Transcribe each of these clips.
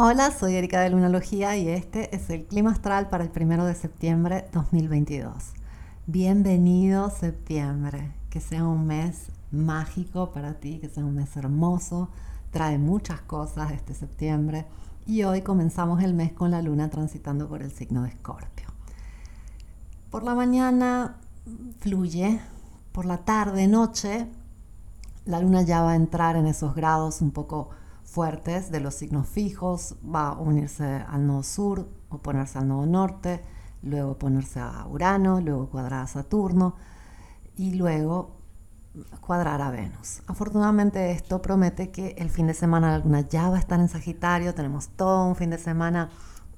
Hola, soy Erika de Lunalogía y este es el clima astral para el primero de septiembre 2022. Bienvenido septiembre, que sea un mes mágico para ti, que sea un mes hermoso, trae muchas cosas este septiembre y hoy comenzamos el mes con la luna transitando por el signo de Escorpio. Por la mañana fluye, por la tarde, noche, la luna ya va a entrar en esos grados un poco fuertes de los signos fijos, va a unirse al nodo sur, o ponerse al nodo norte, luego ponerse a Urano, luego cuadrar a Saturno y luego cuadrar a Venus. Afortunadamente esto promete que el fin de semana la luna ya va a estar en Sagitario, tenemos todo un fin de semana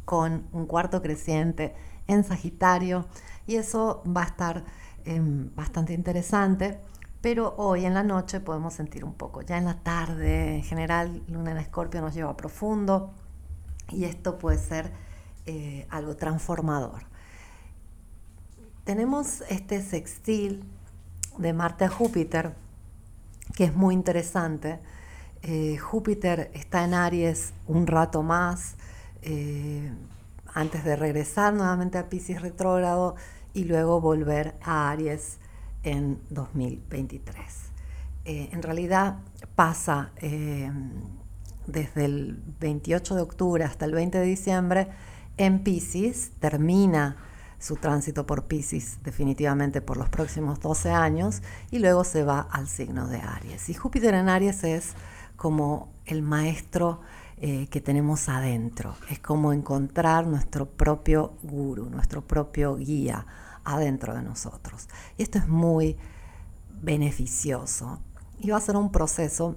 con un cuarto creciente en Sagitario y eso va a estar em, bastante interesante pero hoy en la noche podemos sentir un poco. Ya en la tarde, en general, Luna en Escorpio nos lleva profundo y esto puede ser eh, algo transformador. Tenemos este sextil de Marte a Júpiter que es muy interesante. Eh, Júpiter está en Aries un rato más eh, antes de regresar nuevamente a Pisces retrógrado y luego volver a Aries en 2023. Eh, en realidad pasa eh, desde el 28 de octubre hasta el 20 de diciembre en Pisces, termina su tránsito por Pisces definitivamente por los próximos 12 años y luego se va al signo de Aries. Y Júpiter en Aries es como el maestro eh, que tenemos adentro, es como encontrar nuestro propio guru, nuestro propio guía adentro de nosotros. Y esto es muy beneficioso y va a ser un proceso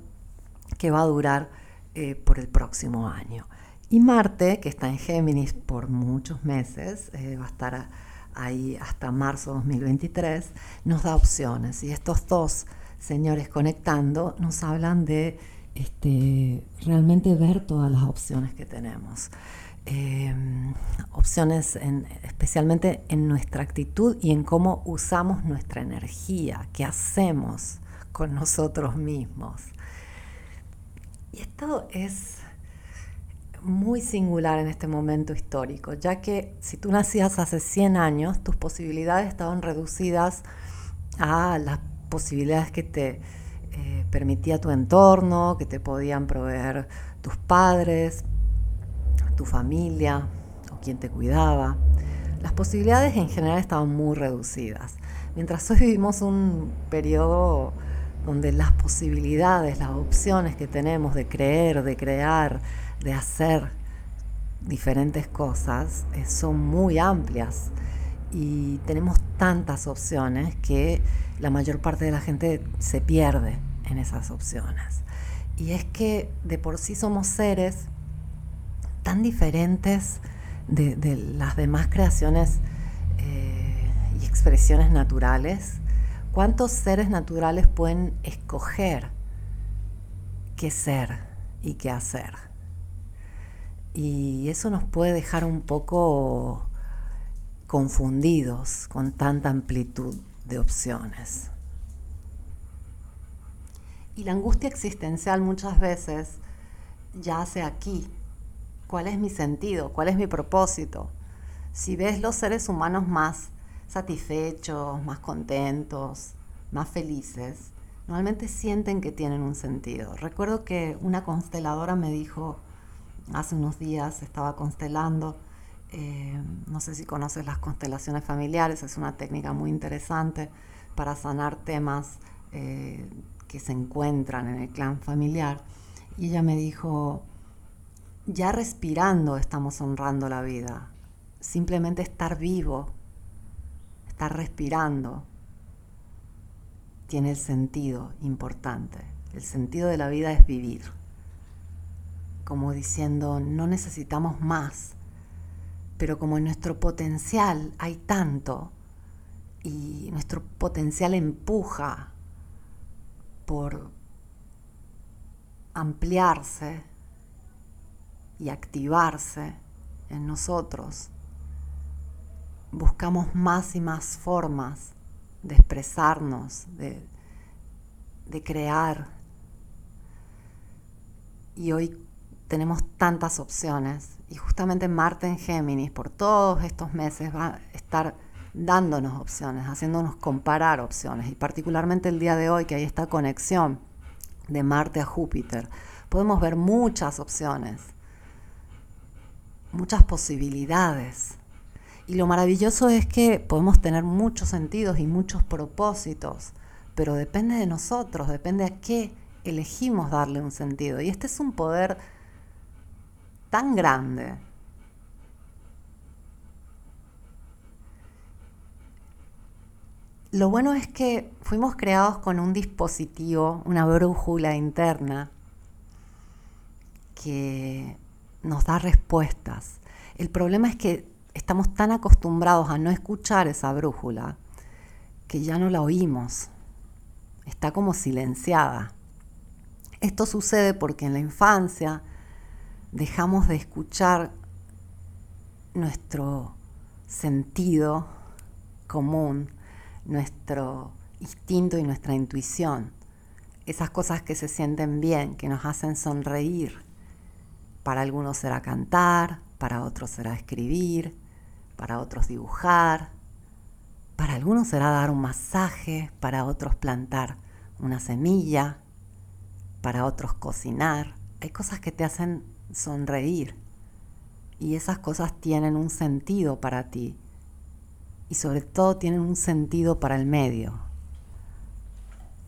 que va a durar eh, por el próximo año. Y Marte, que está en Géminis por muchos meses, eh, va a estar ahí hasta marzo 2023, nos da opciones. Y estos dos señores conectando nos hablan de este, realmente ver todas las opciones que tenemos. Em, opciones especialmente en nuestra actitud y en cómo usamos nuestra energía, qué hacemos con nosotros mismos. Y esto es muy singular en este momento histórico, ya que si tú nacías hace 100 años, tus posibilidades estaban reducidas a las posibilidades que te eh, permitía tu entorno, que te podían proveer tus padres, tu familia o quien te cuidaba. Las posibilidades en general estaban muy reducidas. Mientras hoy vivimos un periodo donde las posibilidades, las opciones que tenemos de creer, de crear, de hacer diferentes cosas eh, son muy amplias y tenemos tantas opciones que la mayor parte de la gente se pierde en esas opciones. Y es que de por sí somos seres tan diferentes de, las demás creaciones eh, y expresiones naturales. ¿Cuántos seres naturales pueden escoger qué ser y qué hacer? Y eso nos puede dejar un poco confundidos con tanta amplitud de opciones. Y la angustia existencial muchas veces yace aquí, cuál es mi sentido, cuál es mi propósito. Si ves los seres humanos más satisfechos, más contentos, más felices, normalmente sienten que tienen un sentido. Recuerdo que una consteladora me dijo, hace unos días estaba constelando, eh, no sé si conoces las constelaciones familiares, es una técnica muy interesante para sanar temas eh, que se encuentran en el clan familiar. Y ella me dijo, ya respirando estamos honrando la vida. Simplemente estar vivo, estar respirando, tiene el sentido importante. El sentido de la vida es vivir. Como diciendo, no necesitamos más, pero como en nuestro potencial hay tanto y nuestro potencial empuja por ampliarse, y activarse en nosotros, buscamos más y más formas de expresarnos, de, crear. Y hoy tenemos tantas opciones. Y justamente Marte en Géminis por todos estos meses va a estar dándonos opciones, haciéndonos comparar opciones. Y particularmente el día de hoy que hay esta conexión de Marte a Júpiter, podemos ver muchas opciones, muchas posibilidades. Y lo maravilloso es que podemos tener muchos sentidos y muchos propósitos, pero depende de nosotros, depende a qué elegimos darle un sentido. Y este es un poder tan grande. Lo bueno es que fuimos creados con un dispositivo, una brújula interna, que nos da respuestas. El problema es que estamos tan acostumbrados a no escuchar esa brújula que ya no la oímos. Está como silenciada. Esto sucede porque en la infancia dejamos de escuchar nuestro sentido común, nuestro instinto y nuestra intuición. Esas cosas que se sienten bien, que nos hacen sonreír. Para algunos será cantar, para otros será escribir, para otros dibujar, para algunos será dar un masaje, para otros plantar una semilla, para otros cocinar. Hay cosas que te hacen sonreír y esas cosas tienen un sentido para ti y sobre todo tienen un sentido para el medio.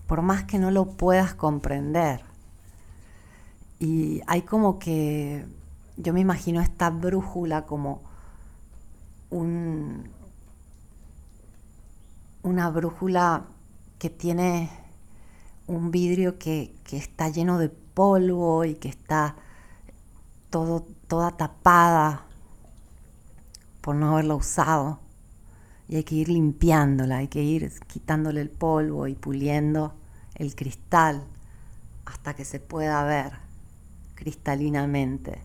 Por más que no lo puedas comprender. Y hay como que, yo me imagino esta brújula como un, una brújula que tiene un vidrio que, que está lleno de polvo y que está todo, toda tapada por no haberla usado. Y hay que ir limpiándola, hay que ir quitándole el polvo y puliendo el cristal hasta que se pueda ver cristalinamente.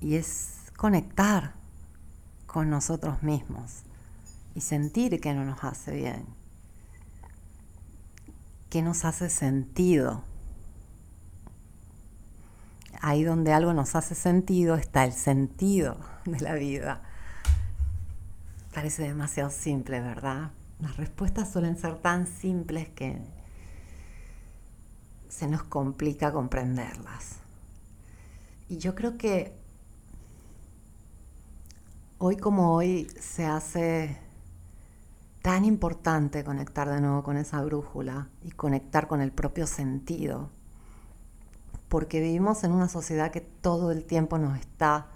Y es conectar con nosotros mismos y sentir que no nos hace bien, que nos hace sentido. Ahí donde algo nos hace sentido está el sentido de la vida. Parece demasiado simple, ¿verdad? Las respuestas suelen ser tan simples que se nos complica comprenderlas. Y yo creo que hoy como hoy se hace tan importante conectar de nuevo con esa brújula y conectar con el propio sentido, porque vivimos en una sociedad que todo el tiempo nos está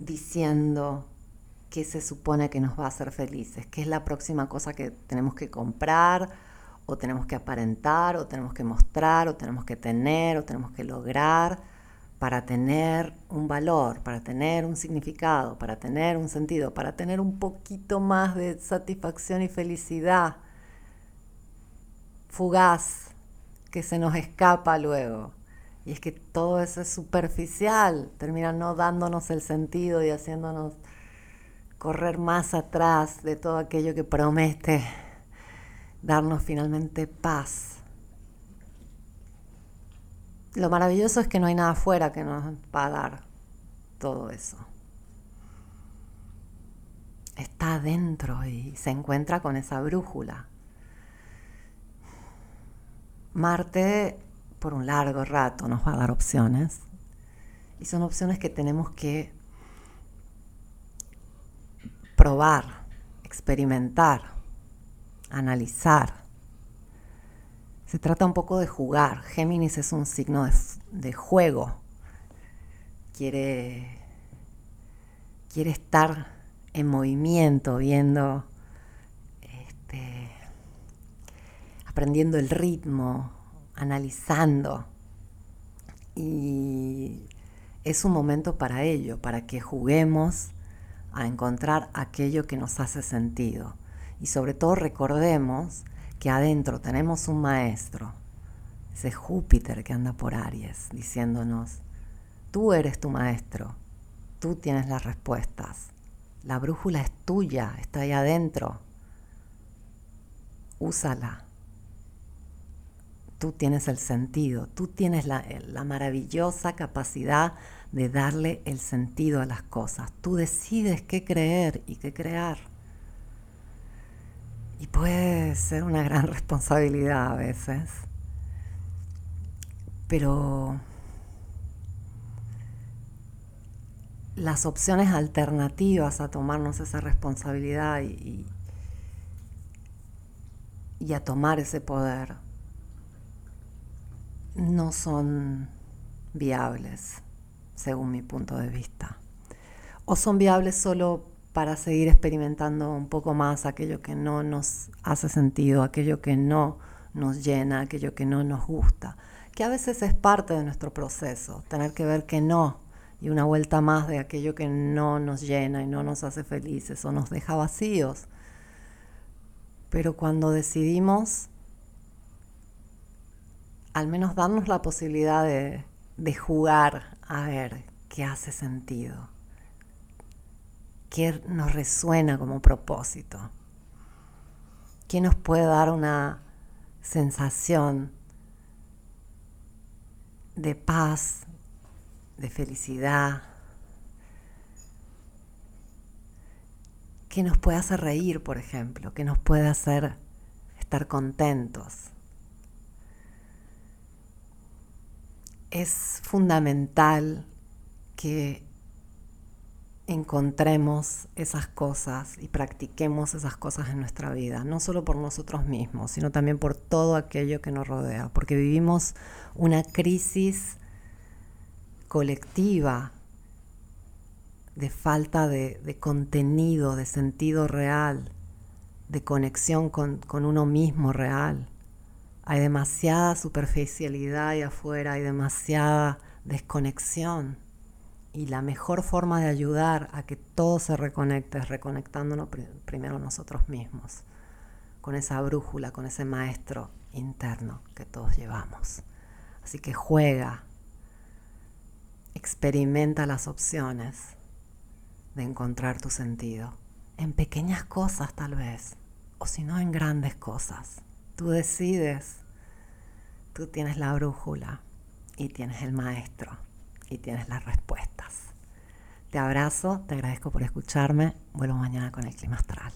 diciendo qué se supone que nos va a hacer felices, qué es la próxima cosa que tenemos que comprar o tenemos que aparentar o tenemos que mostrar o tenemos que tener o tenemos que lograr para tener un valor, para tener un significado, para tener un sentido, para tener un poquito más de satisfacción y felicidad fugaz que se nos escapa luego. Y es que todo eso es superficial, termina no dándonos el sentido y haciéndonos correr más atrás de todo aquello que promete darnos finalmente paz lo maravilloso es que no hay nada afuera que nos va a dar todo eso. Está adentro y se encuentra con esa brújula. Marte por un largo rato nos va a dar opciones y son opciones que tenemos que probar, experimentar, analizar se trata un poco de jugar. Géminis es un signo de, juego. Quiere, quiere estar en movimiento, viendo, este, aprendiendo el ritmo, analizando. Y es un momento para ello, para que juguemos a encontrar aquello que nos hace sentido. Y sobre todo recordemos que adentro tenemos un maestro, ese Júpiter que anda por Aries, diciéndonos, tú eres tu maestro, tú tienes las respuestas, la brújula es tuya, está ahí adentro, úsala, tú tienes el sentido, tú tienes la, la maravillosa capacidad de darle el sentido a las cosas. Tú decides qué creer y qué crear. Y puede ser una gran responsabilidad a veces. Pero las opciones alternativas a tomarnos esa responsabilidad y, y, a tomar ese poder no son viables, según mi punto de vista. O son viables solo para seguir experimentando un poco más aquello que no nos hace sentido, aquello que no nos llena, aquello que no nos gusta, que a veces es parte de nuestro proceso, tener que ver que no y una vuelta más de aquello que no nos llena y no nos hace felices o nos deja vacíos. Pero cuando decidimos al menos darnos la posibilidad de, de jugar a ver qué hace sentido, qué nos resuena como propósito, qué nos puede dar una sensación de paz, de felicidad, que nos puede hacer reír, por ejemplo, que nos puede hacer estar contentos. Es fundamental que encontremos esas cosas y practiquemos esas cosas en nuestra vida, no solo por nosotros mismos, sino también por todo aquello que nos rodea, porque vivimos una crisis colectiva de falta de, contenido, de sentido real, de conexión con, con uno mismo real. Hay demasiada superficialidad ahí afuera, hay demasiada desconexión. Y la mejor forma de ayudar a que todo se reconecte es reconectándonos primero nosotros mismos, con esa brújula, con ese maestro interno que todos llevamos. Así que juega, Experimenta las opciones de encontrar tu sentido. En pequeñas cosas tal vez, o si no en grandes cosas. Tú decides, tú tienes la brújula y tienes el maestro y tienes las respuestas. Te abrazo, te agradezco por escucharme. Vuelvo mañana con el clima astral.